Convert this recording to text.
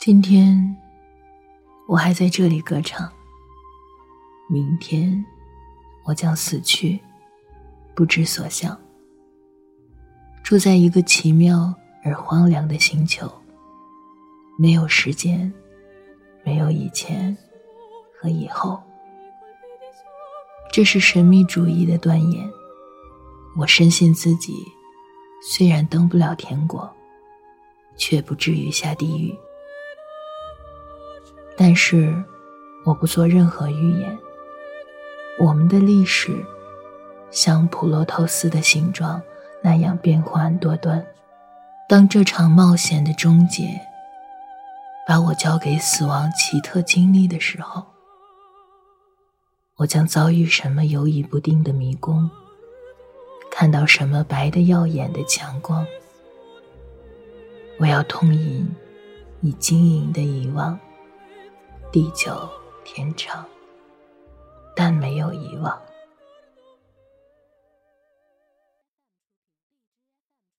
今天，我还在这里歌唱。明天，我将死去，不知所向，住在一个奇妙而荒凉的星球，没有时间，没有以前和以后。这是神秘主义的断言。我深信自己，虽然登不了天国，却不至于下地狱。但是，我不做任何预言。我们的历史像普罗透斯的形状那样变幻多端。当这场冒险的终结把我交给死亡奇特经历的时候，我将遭遇什么游移不定的迷宫？看到什么白的耀眼的强光？我要痛饮你晶莹的遗忘。地久天长，但没有遗忘。